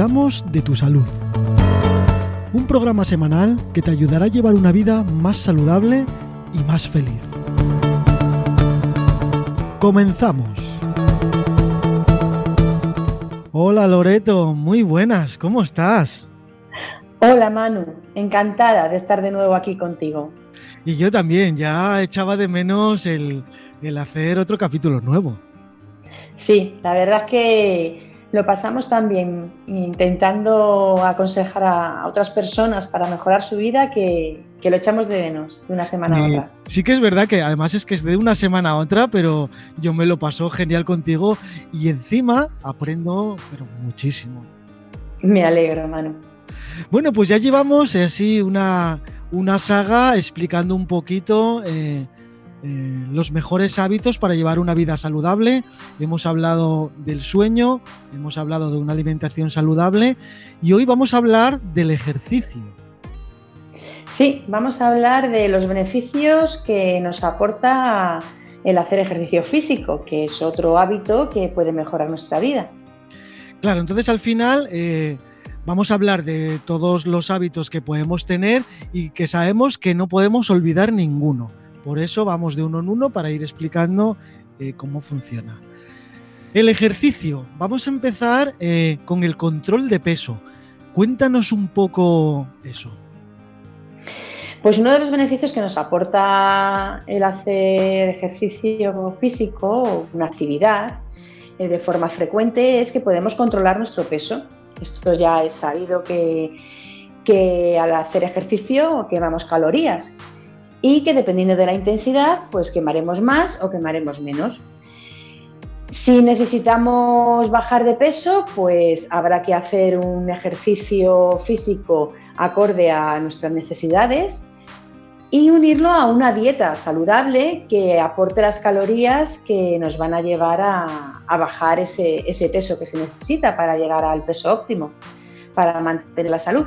Cuidamos de tu salud. Un programa semanal que te ayudará a llevar una vida más saludable y más feliz. Comenzamos. Hola Loreto, muy buenas, ¿cómo estás? Hola Manu, encantada de estar de nuevo aquí contigo. Y yo también, ya echaba de menos el, el hacer otro capítulo nuevo. Sí, la verdad es que lo pasamos también intentando aconsejar a otras personas para mejorar su vida que, lo echamos de menos de una semana a otra. Sí que es verdad que además es que es de una semana a otra, pero yo me lo paso genial contigo y encima aprendo pero muchísimo. Me alegro, hermano. Bueno, pues ya llevamos eh, así una, una saga explicando un poquito eh, eh, los mejores hábitos para llevar una vida saludable. Hemos hablado del sueño, hemos hablado de una alimentación saludable y hoy vamos a hablar del ejercicio. Sí, vamos a hablar de los beneficios que nos aporta el hacer ejercicio físico, que es otro hábito que puede mejorar nuestra vida. Claro, entonces al final eh, vamos a hablar de todos los hábitos que podemos tener y que sabemos que no podemos olvidar ninguno. Por eso vamos de uno en uno para ir explicando eh, cómo funciona. El ejercicio. Vamos a empezar eh, con el control de peso. Cuéntanos un poco eso. Pues uno de los beneficios que nos aporta el hacer ejercicio físico, una actividad, eh, de forma frecuente es que podemos controlar nuestro peso. Esto ya es sabido que, que al hacer ejercicio quemamos calorías y que dependiendo de la intensidad, pues quemaremos más o quemaremos menos. Si necesitamos bajar de peso, pues habrá que hacer un ejercicio físico acorde a nuestras necesidades y unirlo a una dieta saludable que aporte las calorías que nos van a llevar a, bajar ese, peso que se necesita para llegar al peso óptimo, para mantener la salud.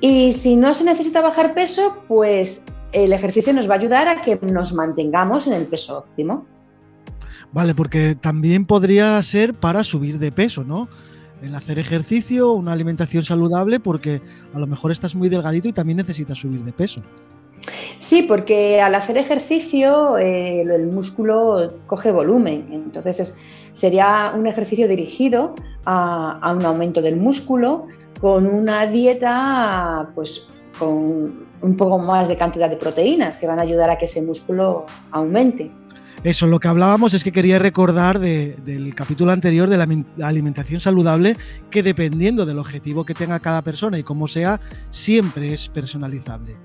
Y si no se necesita bajar peso, pues el ejercicio nos va a ayudar a que nos mantengamos en el peso óptimo. Vale, porque también podría ser para subir de peso, ¿no? El hacer ejercicio, una alimentación saludable, porque a lo mejor estás muy delgadito y también necesitas subir de peso. Sí, porque al hacer ejercicio eh, el músculo coge volumen, entonces sería un ejercicio dirigido a, a, un aumento del músculo con una dieta pues con un poco más de cantidad de proteínas que van a ayudar a que ese músculo aumente. Eso, lo que hablábamos es que quería recordar del capítulo anterior de la alimentación saludable, que dependiendo del objetivo que tenga cada persona y cómo sea, siempre es personalizable.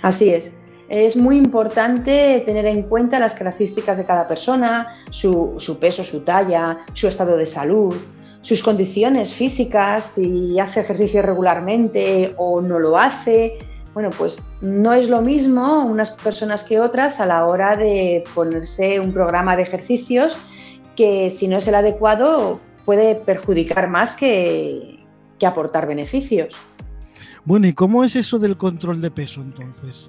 Así es. Es muy importante tener en cuenta las características de cada persona, su, su peso, su talla, su estado de salud, sus condiciones físicas, si hace ejercicio regularmente o no lo hace, bueno, pues no es lo mismo unas personas que otras a la hora de ponerse un programa de ejercicios que si no es el adecuado puede perjudicar más que, aportar beneficios. Bueno, ¿y cómo es eso del control de peso entonces?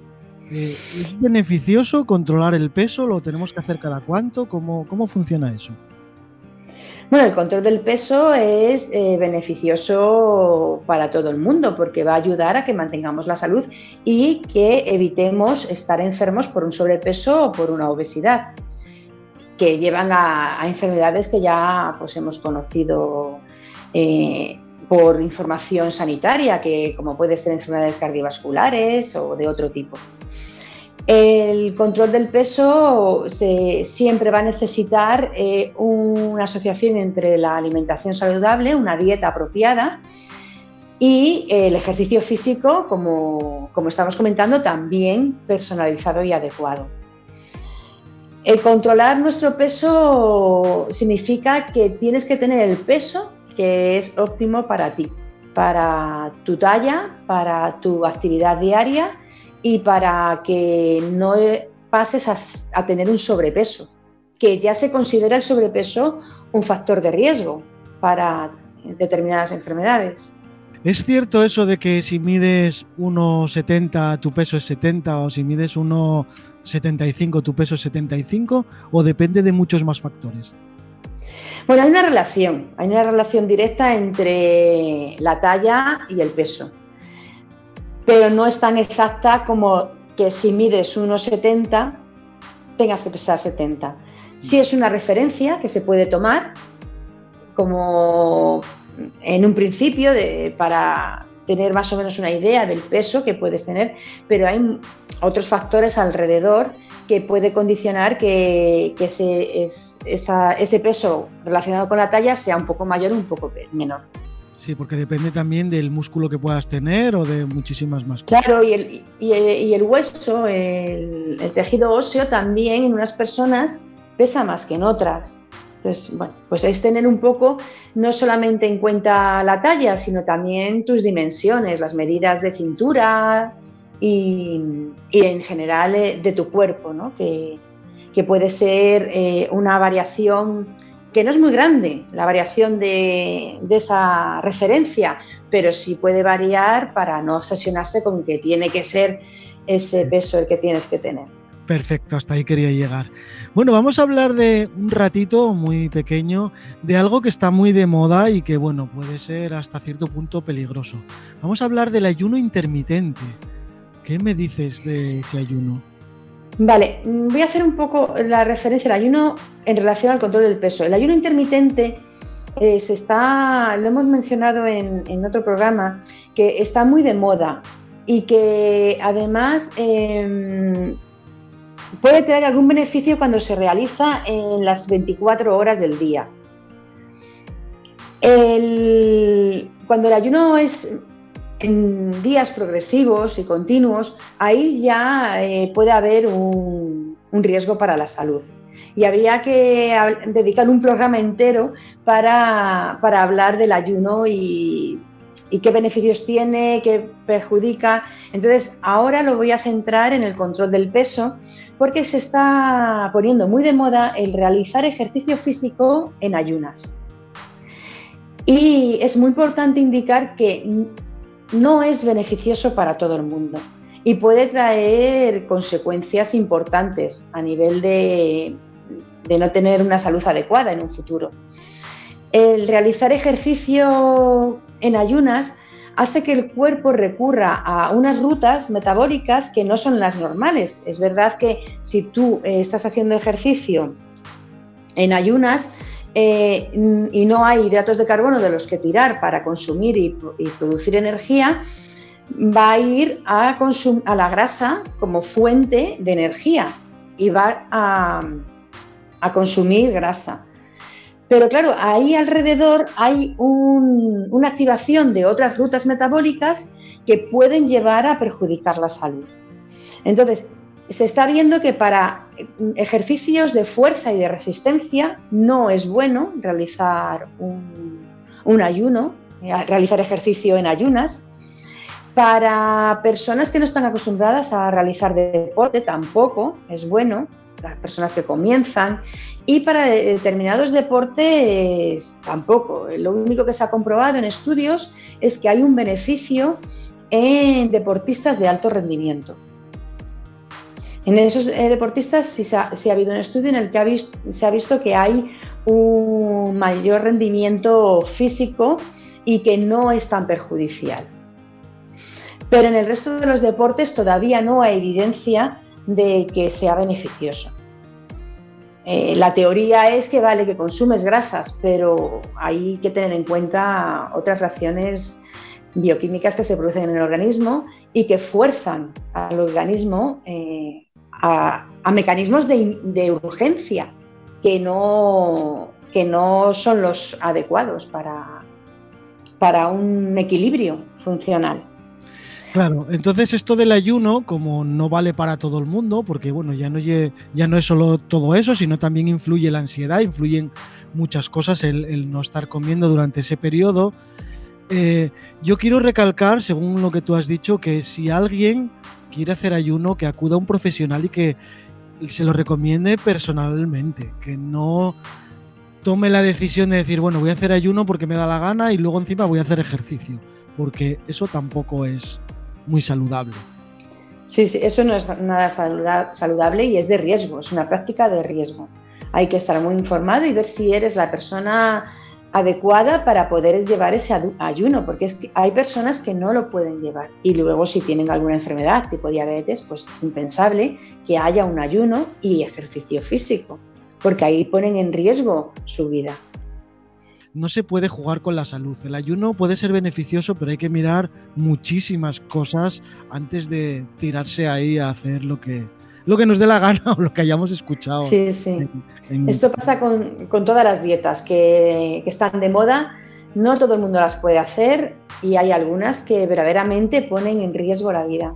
Eh, ¿Es beneficioso controlar el peso? ¿Lo tenemos que hacer cada cuánto? ¿Cómo, cómo funciona eso? Bueno, el control del peso es eh, beneficioso para todo el mundo porque va a ayudar a que mantengamos la salud y que evitemos estar enfermos por un sobrepeso o por una obesidad, que llevan a, enfermedades que ya pues, hemos conocido eh, por información sanitaria, que como puede ser enfermedades cardiovasculares o de otro tipo. El control del peso siempre va a necesitar eh, una asociación entre la alimentación saludable, una dieta apropiada y el ejercicio físico, como, estamos comentando, también personalizado y adecuado. El controlar nuestro peso significa que tienes que tener el peso que es óptimo para ti, para tu talla, para tu actividad diaria y para que no pases a, tener un sobrepeso, que ya se considera el sobrepeso un factor de riesgo para determinadas enfermedades. ¿Es cierto eso de que si mides 1,70 tu peso es 70 o si mides 1,75 tu peso es 75 o depende de muchos más factores? Bueno, hay una relación, hay una relación directa entre la talla y el peso, pero no es tan exacta como que si mides 1,70 tengas que pesar 70. Sí es una referencia que se puede tomar como en un principio para tener más o menos una idea del peso que puedes tener, pero hay otros factores alrededor que puede condicionar que, ese, ese, peso relacionado con la talla sea un poco mayor o un poco menor. Sí, porque depende también del músculo que puedas tener o de muchísimas más cosas. Claro, y el, y el hueso, el, el, tejido óseo también en unas personas pesa más que en otras. Entonces, bueno, pues es tener un poco no solamente en cuenta la talla, sino también tus dimensiones, las medidas de cintura, y, en general eh, de tu cuerpo, ¿no? que, puede ser eh, una variación que no es muy grande, la variación de, esa referencia, pero sí puede variar para no obsesionarse con que tiene que ser ese peso el que tienes que tener. Perfecto, hasta ahí quería llegar. Bueno, vamos a hablar de un ratito muy pequeño de algo que está muy de moda y que, bueno, puede ser hasta cierto punto peligroso. Vamos a hablar del ayuno intermitente. ¿Qué me dices de ese ayuno? Vale, voy a hacer un poco la referencia al ayuno en relación al control del peso. El ayuno intermitente eh, se está, lo hemos mencionado en, otro programa, que está muy de moda y que además em, puede traer algún beneficio cuando se realiza en las 24 horas del día. cuando el ayuno es en días progresivos y continuos, ahí ya eh, puede haber un, riesgo para la salud. Y habría que dedicar un programa entero para, hablar del ayuno y, qué beneficios tiene, qué perjudica. Entonces, ahora lo voy a centrar en el control del peso, porque se está poniendo muy de moda el realizar ejercicio físico en ayunas. Y es muy importante indicar que no es beneficioso para todo el mundo y puede traer consecuencias importantes a nivel de, no tener una salud adecuada en un futuro. El realizar ejercicio en ayunas hace que el cuerpo recurra a unas rutas metabólicas que no son las normales. Es verdad que si tú eh, estás haciendo ejercicio en ayunas, eh, y no hay hidratos de carbono de los que tirar para consumir y, producir energía, va a ir a, a, la grasa como fuente de energía y va a, consumir grasa. Pero claro, ahí alrededor hay una activación de otras rutas metabólicas que pueden llevar a perjudicar la salud. Entonces, se está viendo que para ejercicios de fuerza y de resistencia no es bueno realizar un, ayuno, eh, realizar ejercicio en ayunas. Para personas que no están acostumbradas a realizar deporte tampoco es bueno, las personas que comienzan. Y para determinados deportes tampoco. Lo único que se ha comprobado en estudios es que hay un beneficio en deportistas de alto rendimiento. En esos eh, deportistas sí, ha, habido un estudio en el que se ha visto que hay un mayor rendimiento físico y que no es tan perjudicial. Pero en el resto de los deportes todavía no hay evidencia de que sea beneficioso. Eh, la teoría es que vale que consumes grasas, pero hay que tener en cuenta otras reacciones bioquímicas que se producen en el organismo y que fuerzan al organismo eh, a, mecanismos de, urgencia que no, que no son los adecuados para, para un equilibrio funcional. Claro, entonces esto del ayuno, como no vale para todo el mundo, porque bueno, ya no, ya no es solo todo eso, sino también influye la ansiedad, influyen muchas cosas el, no estar comiendo durante ese periodo. Eh, yo quiero recalcar, según lo que tú has dicho, que si alguien quiere hacer ayuno, que acuda a un profesional y que se lo recomiende personalmente, que no tome la decisión de decir, bueno, voy a hacer ayuno porque me da la gana y luego encima voy a hacer ejercicio, porque eso tampoco es muy saludable. Sí, sí, eso no es nada saludable y es de riesgo, es una práctica de riesgo. Hay que estar muy informado y ver si eres la persona adecuada para poder llevar ese ayuno, porque es que hay personas que no lo pueden llevar. Y luego si tienen alguna enfermedad tipo diabetes, pues es impensable que haya un ayuno y ejercicio físico, porque ahí ponen en riesgo su vida. No se puede jugar con la salud. El ayuno puede ser beneficioso, pero hay que mirar muchísimas cosas antes de tirarse ahí a hacer lo que, lo que nos dé la gana o lo que hayamos escuchado. Sí, sí. Esto pasa con, todas las dietas que, están de moda. No todo el mundo las puede hacer y hay algunas que verdaderamente ponen en riesgo la vida.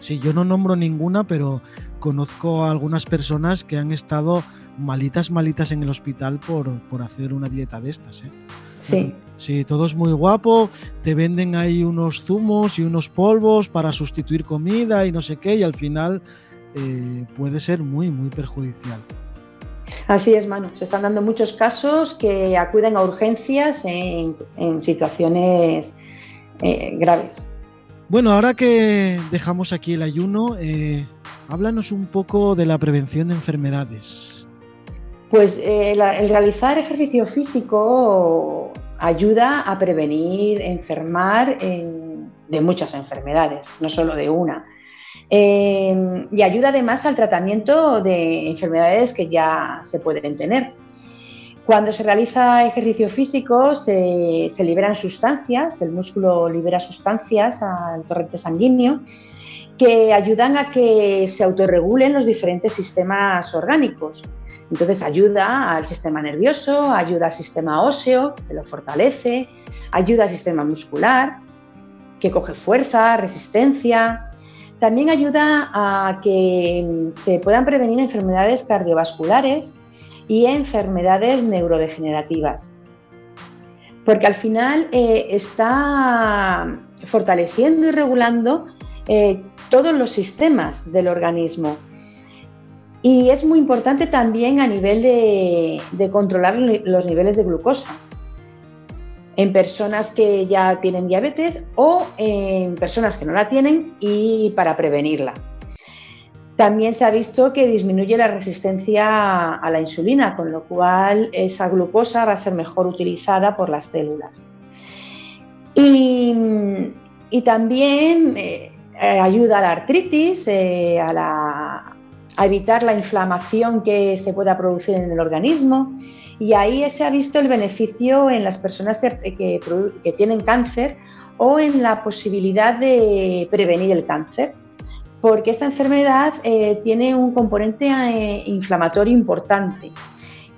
Sí, yo no nombro ninguna, pero conozco a algunas personas que han estado malitas, malitas en el hospital por, por hacer una dieta de estas. ¿eh? Sí. Sí, todo es muy guapo, te venden ahí unos zumos y unos polvos para sustituir comida y no sé qué, y al final eh, puede ser muy, muy perjudicial. Así es, Manu. Se están dando muchos casos que acuden a urgencias en, situaciones eh, graves. Bueno, ahora que dejamos aquí el ayuno, eh, háblanos un poco de la prevención de enfermedades. Pues el realizar ejercicio físico ayuda a prevenir, enfermar de muchas enfermedades, no solo de una. Em, y ayuda además al tratamiento de enfermedades que ya se pueden tener. Cuando se realiza ejercicio físico se, liberan sustancias, el músculo libera sustancias al torrente sanguíneo que ayudan a que se autorregulen los diferentes sistemas orgánicos. Entonces ayuda al sistema nervioso, ayuda al sistema óseo, que lo fortalece, ayuda al sistema muscular, que coge fuerza, resistencia, también ayuda a que se puedan prevenir enfermedades cardiovasculares y enfermedades neurodegenerativas. Porque al final eh, está fortaleciendo y regulando eh, todos los sistemas del organismo. Y es muy importante también a nivel de controlar los niveles de glucosa en personas que ya tienen diabetes o en personas que no la tienen y para prevenirla. También se ha visto que disminuye la resistencia a la insulina, con lo cual esa glucosa va a ser mejor utilizada por las células. Y, también eh, ayuda a la artritis, eh, a evitar la inflamación que se pueda producir en el organismo y ahí se ha visto el beneficio en las personas que, tienen cáncer o en la posibilidad de prevenir el cáncer, porque esta enfermedad eh, tiene un componente eh, inflamatorio importante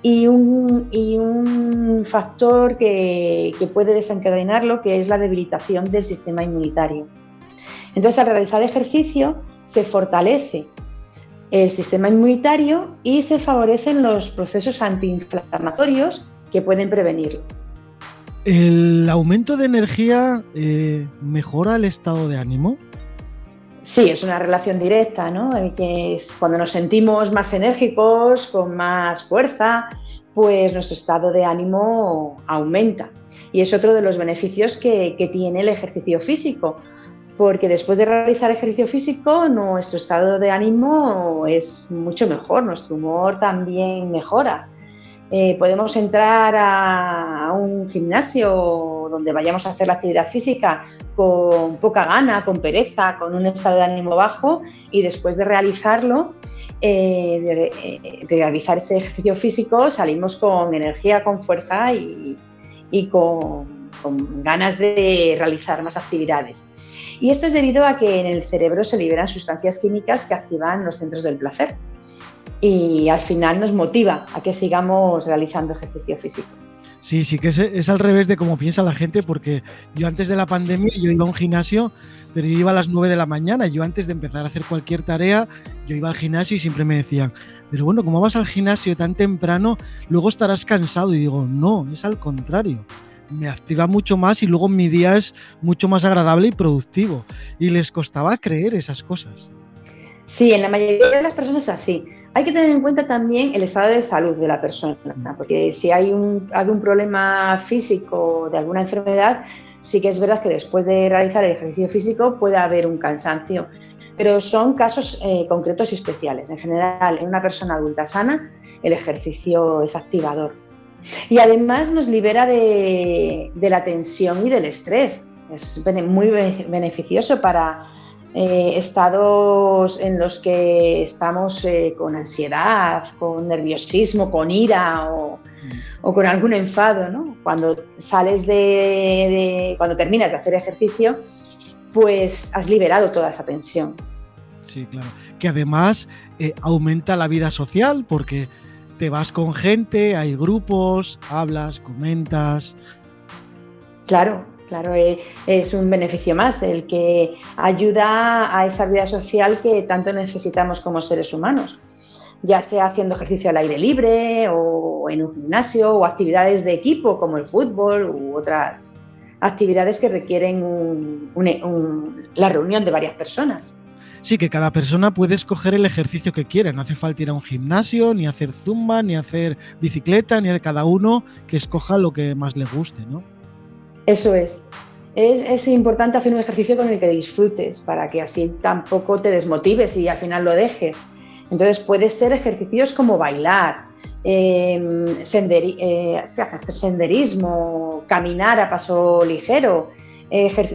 y un, factor que, que, puede desencadenarlo, que es la debilitación del sistema inmunitario. Entonces, al realizar ejercicio, se fortalece el sistema inmunitario y se favorecen los procesos antiinflamatorios que pueden prevenirlo. ¿El aumento de energía eh, mejora el estado de ánimo? Sí, es una relación directa, ¿no? Que es cuando nos sentimos más enérgicos, con más fuerza, pues nuestro estado de ánimo aumenta. Y es otro de los beneficios que, que tiene el ejercicio físico, porque después de realizar ejercicio físico nuestro estado de ánimo es mucho mejor, nuestro humor también mejora. Eh, podemos entrar a, un gimnasio donde vayamos a hacer la actividad física con poca gana, con pereza, con un estado de ánimo bajo y después de realizarlo, eh, de, realizar ese ejercicio físico, salimos con energía, con fuerza y, con ganas de realizar más actividades. Y esto es debido a que en el cerebro se liberan sustancias químicas que activan los centros del placer y al final nos motiva a que sigamos realizando ejercicio físico. Sí, sí, que es, al revés de cómo piensa la gente, porque yo antes de la pandemia yo iba a un gimnasio, pero yo iba a las 9 de la mañana. Yo antes de empezar a hacer cualquier tarea, yo iba al gimnasio y siempre me decían, pero bueno, como vas al gimnasio tan temprano, luego estarás cansado. Y digo, no, es al contrario me activa mucho más y luego mi día es mucho más agradable y productivo. Y les costaba creer esas cosas. Sí, en la mayoría de las personas es así. Hay que tener en cuenta también el estado de salud de la persona, porque si hay un, algún problema físico de alguna enfermedad, sí que es verdad que después de realizar el ejercicio físico puede haber un cansancio. pero son casos eh, concretos y especiales. En general, en una persona adulta sana, el ejercicio es activador. Y además nos libera de, la tensión y del estrés. Es muy beneficioso para eh, estados en los que estamos eh, con ansiedad, con nerviosismo, con ira o, mm. con algún enfado. Cuando sales de, cuando terminas de hacer ejercicio, pues has liberado toda esa tensión. Sí, claro. Que además eh, aumenta la vida social porque te vas con gente, hay grupos, hablas, comentas. Claro, claro, eh, es un beneficio más el que ayuda a esa vida social que tanto necesitamos como seres humanos, ya sea haciendo ejercicio al aire libre o en un gimnasio o actividades de equipo como el fútbol u otras actividades que requieren la reunión de varias personas. Sí, que cada persona puede escoger el ejercicio que quiere. No hace falta ir a un gimnasio, ni hacer zumba, ni hacer bicicleta, ni de cada uno que escoja lo que más le guste, ¿no? Eso es. es. importante hacer un ejercicio con el que disfrutes, para que así tampoco te desmotives y al final lo dejes. Entonces puede ser ejercicios como bailar, em, eh, senderismo, caminar a paso ligero.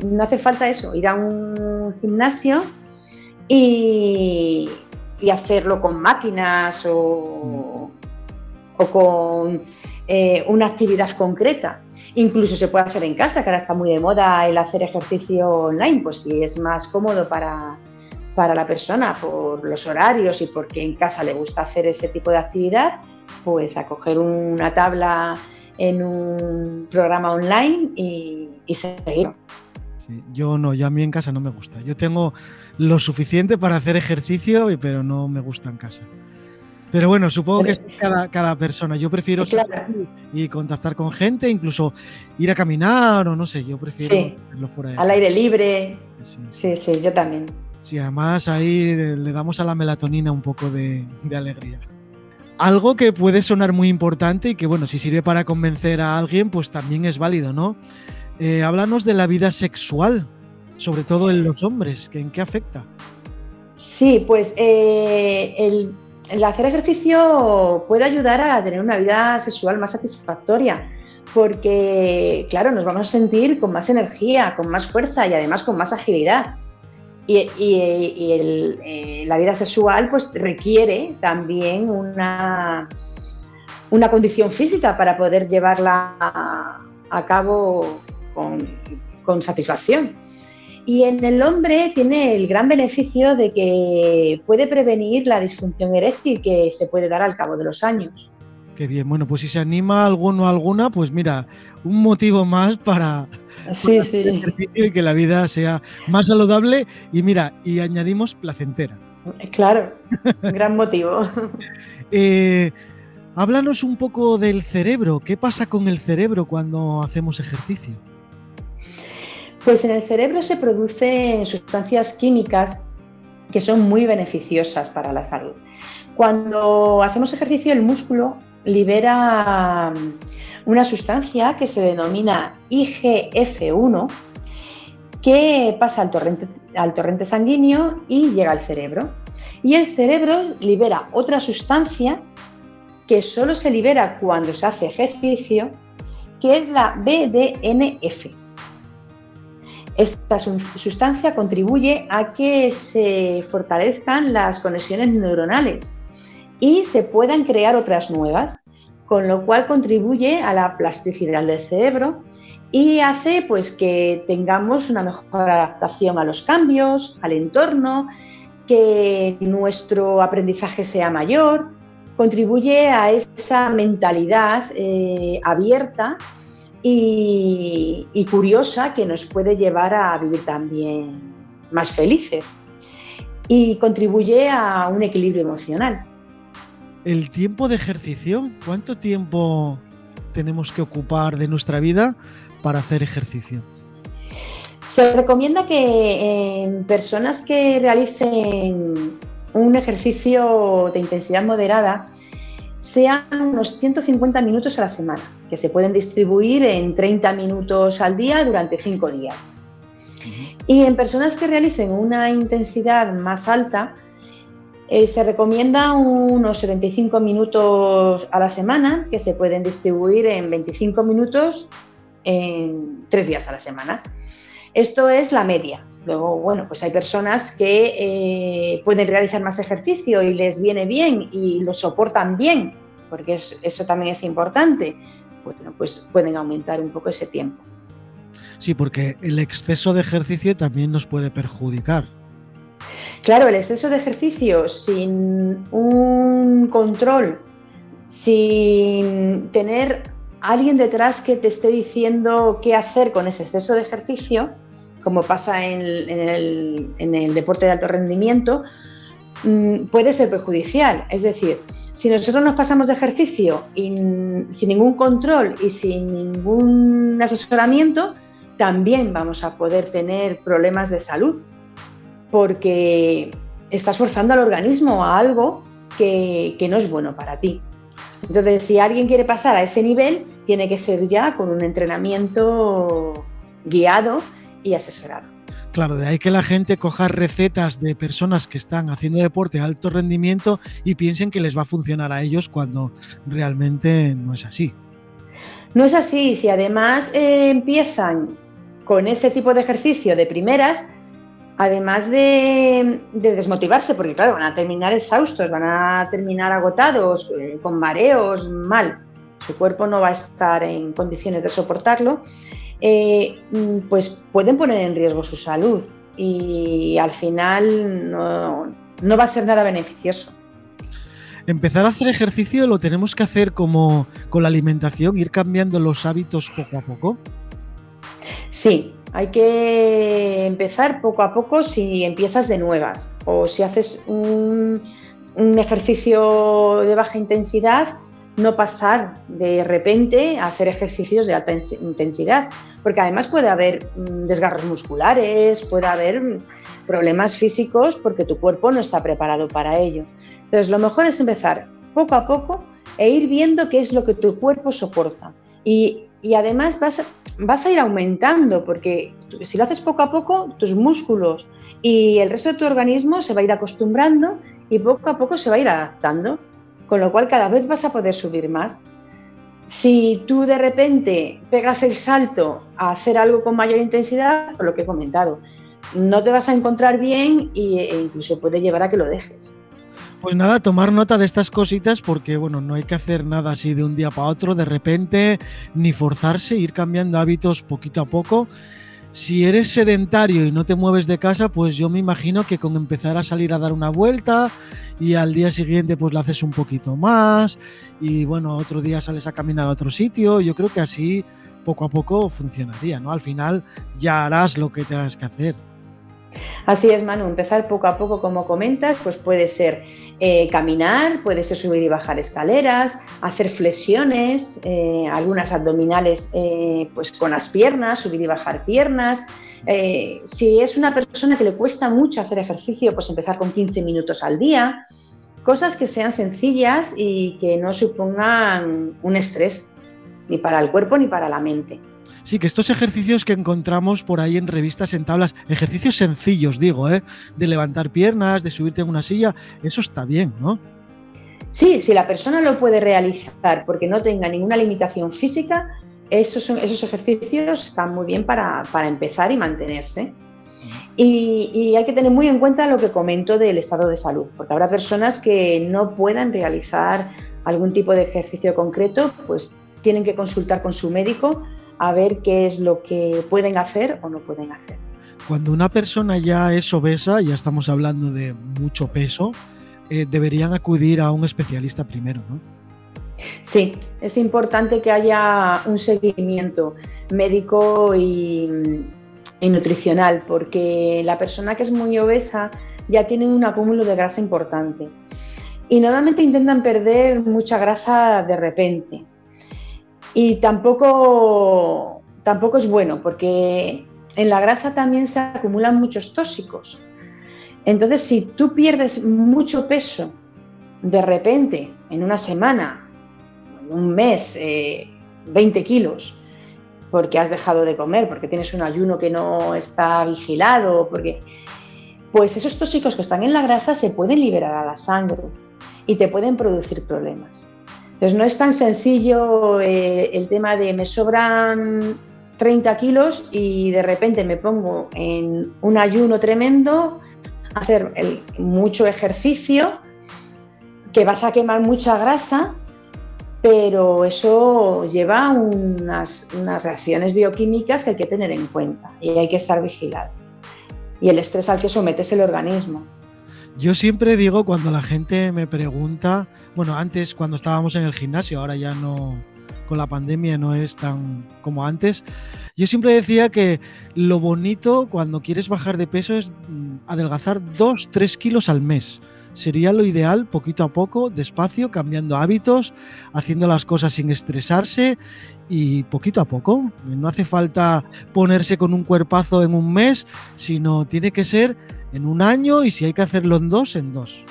no hace falta eso, ir a un gimnasio y, hacerlo con máquinas o, con eh, una actividad concreta. Incluso se puede hacer en casa, que ahora está muy de moda el hacer ejercicio online, pues si es más cómodo para, para la persona por los horarios y porque en casa le gusta hacer ese tipo de actividad, pues a coger una tabla en un programa online y, y seguir yo no, yo a mí en casa no me gusta. Yo tengo lo suficiente para hacer ejercicio, pero no me gusta en casa. Pero bueno, supongo que es cada, cada persona. Yo prefiero y contactar con gente, incluso ir a caminar o no sé, yo prefiero hacerlo fuera de Al aire libre. Sí sí. yo también. Sí, además ahí le damos a la melatonina un poco de, de alegría. Algo que puede sonar muy importante y que, bueno, si sirve para convencer a alguien, pues también es válido, ¿no? Eh, háblanos de la vida sexual, sobre todo en los hombres, ¿en qué afecta? Sí, pues eh, el, hacer ejercicio puede ayudar a tener una vida sexual más satisfactoria, porque, claro, nos vamos a sentir con más energía, con más fuerza y además con más agilidad. Y, eh, la vida sexual pues requiere también una, una condición física para poder llevarla a cabo con, satisfacción. Y en el hombre tiene el gran beneficio de que puede prevenir la disfunción eréctil que se puede dar al cabo de los años. Qué bien, bueno, pues si se anima alguno o alguna, pues mira, un motivo más para, sí, sí. ejercicio y que la vida sea más saludable y mira, y añadimos placentera. Claro, gran motivo. eh, háblanos un poco del cerebro, ¿qué pasa con el cerebro cuando hacemos ejercicio? Pues en el cerebro se producen sustancias químicas que son muy beneficiosas para la salud. Cuando hacemos ejercicio, el músculo libera mm, una sustancia que se denomina IGF-1, que pasa al torrente, al torrente sanguíneo y llega al cerebro. Y el cerebro libera otra sustancia que solo se libera cuando se hace ejercicio, que es la BDNF. Esta sustancia contribuye a que se fortalezcan las conexiones neuronales y se puedan crear otras nuevas, con lo cual contribuye a la plasticidad del cerebro y hace pues que tengamos una mejor adaptación a los cambios, al entorno, que nuestro aprendizaje sea mayor, contribuye a esa mentalidad eh, abierta y, curiosa que nos puede llevar a vivir también más felices y contribuye a un equilibrio emocional. El tiempo de ejercicio, ¿cuánto tiempo tenemos que ocupar de nuestra vida para hacer ejercicio? Se recomienda que en personas que realicen un ejercicio de intensidad moderada sean unos 150 minutos a la semana, que se pueden distribuir en 30 minutos al día durante 5 días. Y en personas que realicen una intensidad más alta, eh, se recomienda unos 75 minutos a la semana que se pueden distribuir en 25 minutos en tres días a la semana. Esto es la media. Luego, bueno, pues hay personas que eh, pueden realizar más ejercicio y les viene bien y lo soportan bien, porque eso también es importante. Bueno, pues pueden aumentar un poco ese tiempo. Sí, porque el exceso de ejercicio también nos puede perjudicar. Claro, el exceso de ejercicio sin un control, sin tener alguien detrás que te esté diciendo qué hacer con ese exceso de ejercicio, como pasa en el, deporte de alto rendimiento, mm, puede ser perjudicial. Es decir, si nosotros nos pasamos de ejercicio sin ningún control y sin ningún asesoramiento, también vamos a poder tener problemas de salud porque estás forzando al organismo a algo que, no es bueno para ti. Entonces, si alguien quiere pasar a ese nivel, tiene que ser ya con un entrenamiento guiado y asesorado. Claro, de ahí que la gente coja recetas de personas que están haciendo deporte de alto rendimiento y piensen que les va a funcionar a ellos cuando realmente no es así. No es así, si además eh, empiezan con ese tipo de ejercicio de primeras, además de, desmotivarse, porque claro, van a terminar exhaustos, van a terminar agotados, eh, con mareos, mal, su cuerpo no va a estar en condiciones de soportarlo, eh, mm, pues pueden poner en riesgo su salud y al final no, no va a ser nada beneficioso. Empezar a hacer ejercicio lo tenemos que hacer como con la alimentación, ir cambiando los hábitos poco a poco. Sí, hay que empezar poco a poco si empiezas de nuevas o si haces un, ejercicio de baja intensidad, no pasar de repente a hacer ejercicios de alta intensidad, porque además puede haber mm, desgarros musculares, puede haber mm, problemas físicos porque tu cuerpo no está preparado para ello. Entonces, lo mejor es empezar poco a poco e ir viendo qué es lo que tu cuerpo soporta. Y, y además vas, vas a ir aumentando, porque si lo haces poco a poco, tus músculos y el resto de tu organismo se va a ir acostumbrando y poco a poco se va a ir adaptando, con lo cual cada vez vas a poder subir más. Si tú de repente pegas el salto a hacer algo con mayor intensidad, por lo que he comentado, no te vas a encontrar bien e incluso puede llevar a que lo dejes. Pues nada, tomar nota de estas cositas porque, bueno, no hay que hacer nada así de un día para otro, de repente, ni forzarse, ir cambiando hábitos poquito a poco. Si eres sedentario y no te mueves de casa, pues yo me imagino que con empezar a salir a dar una vuelta y al día siguiente pues la haces un poquito más y bueno, otro día sales a caminar a otro sitio, yo creo que así poco a poco funcionaría, ¿no? Al final ya harás lo que tengas que hacer. Así es, Manu, empezar poco a poco, como comentas, pues puede ser eh, caminar, puede ser subir y bajar escaleras, hacer flexiones, eh, algunas abdominales eh, pues con las piernas, subir y bajar piernas. si es una persona que le cuesta mucho hacer ejercicio, pues empezar con 15 minutos al día. Cosas que sean sencillas y que no supongan un estrés ni para el cuerpo ni para la mente. Sí, que estos ejercicios que encontramos por ahí en revistas, en tablas, ejercicios sencillos, digo, ¿eh? de levantar piernas, de subirte en una silla, eso está bien, ¿no? Sí, si la persona lo puede realizar porque no tenga ninguna limitación física, esos, esos ejercicios están muy bien para, empezar y mantenerse. Y, y, hay que tener muy en cuenta lo que comento del estado de salud, porque habrá personas que no puedan realizar algún tipo de ejercicio concreto, pues tienen que consultar con su médico a ver qué es lo que pueden hacer o no pueden hacer. Cuando una persona ya es obesa, ya estamos hablando de mucho peso, eh, deberían acudir a un especialista primero, ¿no? Sí, es importante que haya un seguimiento médico y, y, nutricional, porque la persona que es muy obesa ya tiene un acúmulo de grasa importante. Y normalmente intentan perder mucha grasa de repente. Y tampoco, tampoco es bueno porque en la grasa también se acumulan muchos tóxicos. Entonces, si tú pierdes mucho peso de repente, en una semana, en un mes, 20 eh, kilos, porque has dejado de comer, porque tienes un ayuno que no está vigilado, porque pues esos tóxicos que están en la grasa se pueden liberar a la sangre y te pueden producir problemas. Entonces no es tan sencillo eh, el tema de me sobran 30 kilos y de repente me pongo en un ayuno tremendo, hacer mucho ejercicio, que vas a quemar mucha grasa pero eso lleva unas, reacciones bioquímicas que hay que tener en cuenta y hay que estar vigilado. Y el estrés al que sometes el organismo. Yo siempre digo cuando la gente me pregunta, bueno, antes cuando estábamos en el gimnasio, ahora ya no, con la pandemia no es tan como antes, yo siempre decía que lo bonito cuando quieres bajar de peso es mm, adelgazar 2-3 kilos al mes sería lo ideal, poquito a poco, despacio, cambiando hábitos, haciendo las cosas sin estresarse y poquito a poco. No hace falta ponerse con un cuerpazo en un mes, sino tiene que ser en un año y si hay que hacerlo en dos, en dos.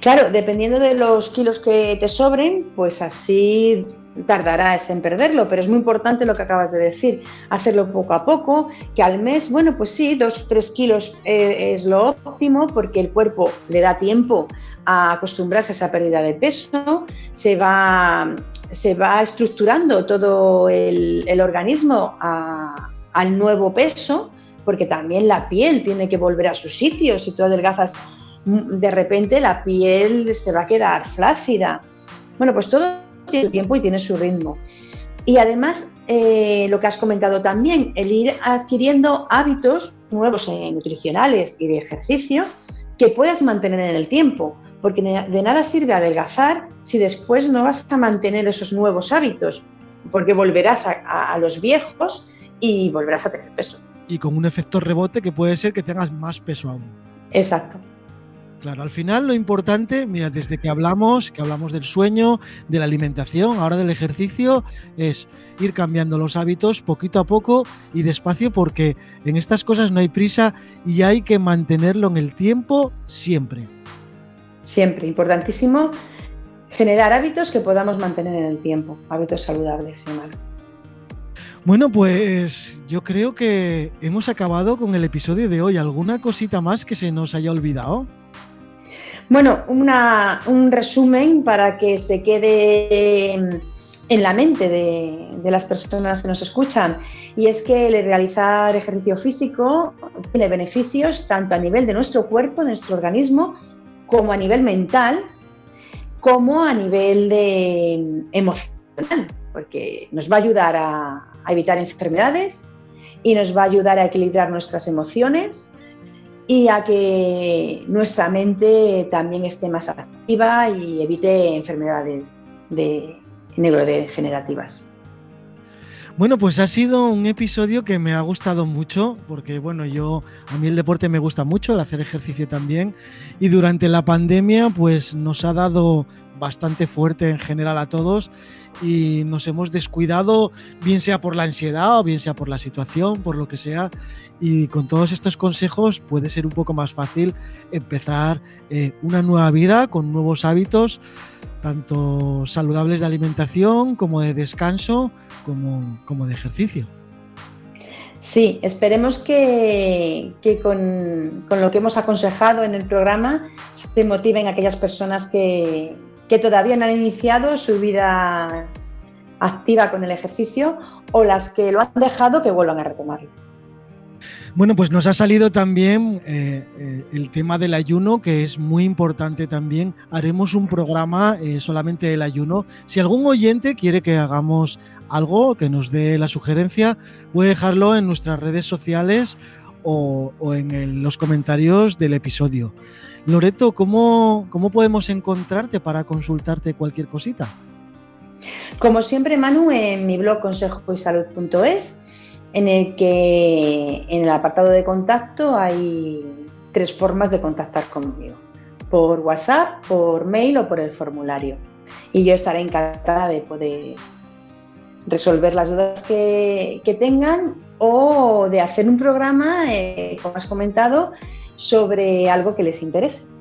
Claro, dependiendo de los kilos que te sobren, pues así tardarás en perderlo, pero es muy importante lo que acabas de decir, hacerlo poco a poco, que al mes, bueno, pues sí, dos, tres kilos eh, es lo óptimo porque el cuerpo le da tiempo a acostumbrarse a esa pérdida de peso, se va, se va estructurando todo el, organismo al nuevo peso, porque también la piel tiene que volver a su sitio, si tú adelgazas de repente la piel se va a quedar flácida. Bueno, pues todo tiene su tiempo y tiene su ritmo. Y además, eh, lo que has comentado también, el ir adquiriendo hábitos nuevos eh, nutricionales y de ejercicio que puedas mantener en el tiempo, porque de nada sirve adelgazar si después no vas a mantener esos nuevos hábitos, porque volverás a los viejos y volverás a tener peso. Y con un efecto rebote que puede ser que tengas más peso aún. Exacto. Claro, al final lo importante, mira, desde que hablamos, que hablamos del sueño, de la alimentación, ahora del ejercicio, es ir cambiando los hábitos poquito a poco y despacio porque en estas cosas no hay prisa y hay que mantenerlo en el tiempo siempre. Siempre, importantísimo generar hábitos que podamos mantener en el tiempo, hábitos saludables, Bueno, pues yo creo que hemos acabado con el episodio de hoy. ¿Alguna cosita más que se nos haya olvidado? Bueno, un resumen para que se quede en la mente de, las personas que nos escuchan. Y es que el realizar ejercicio físico tiene beneficios tanto a nivel de nuestro cuerpo, de nuestro organismo, como a nivel mental, como a nivel de emocional, porque nos va a ayudar a evitar enfermedades y nos va a ayudar a equilibrar nuestras emociones y a que nuestra mente también esté más activa y evite enfermedades de neurodegenerativas. Bueno, pues ha sido un episodio que me ha gustado mucho, porque bueno, yo a mí el deporte me gusta mucho, el hacer ejercicio también, y durante la pandemia pues nos ha dado bastante fuerte en general a todos y nos hemos descuidado, bien sea por la ansiedad o bien sea por la situación, por lo que sea. Y con todos estos consejos puede ser un poco más fácil empezar eh, una nueva vida con nuevos hábitos, tanto saludables de alimentación como de descanso, como, como de ejercicio. Sí, esperemos que, con, con, lo que hemos aconsejado en el programa se motiven aquellas personas que, que todavía no han iniciado su vida activa con el ejercicio o las que lo han dejado que vuelvan a retomarlo. Bueno, pues nos ha salido también eh, eh, el tema del ayuno, que es muy importante también. Haremos un programa eh, solamente del ayuno. Si algún oyente quiere que hagamos algo, que nos dé la sugerencia, puede dejarlo en nuestras redes sociales o, en los comentarios del episodio. Loreto, ¿cómo, ¿cómo podemos encontrarte para consultarte cualquier cosita? Como siempre, Manu, en mi blog consejoysalud.es, en el que en el apartado de contacto hay tres formas de contactar conmigo. Por WhatsApp, por mail o por el formulario. Y yo estaré encantada de poder resolver las dudas que, tengan o de hacer un programa, eh, como has comentado, sobre algo que les interese.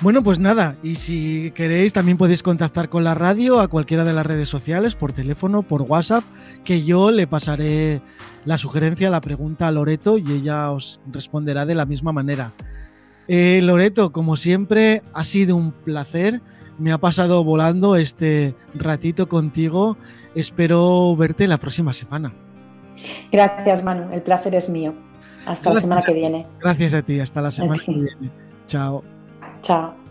Bueno, pues nada, y si queréis también podéis contactar con la radio a cualquiera de las redes sociales, por teléfono, por WhatsApp, que yo le pasaré la sugerencia, la pregunta a Loreto y ella os responderá de la misma manera. Eh, Loreto, como siempre, ha sido un placer. Me ha pasado volando este ratito contigo. Espero verte la próxima semana. Gracias, Manu. El placer es mío. Hasta la semana que viene. Gracias a ti. Hasta la semana que viene. Chao. Chao.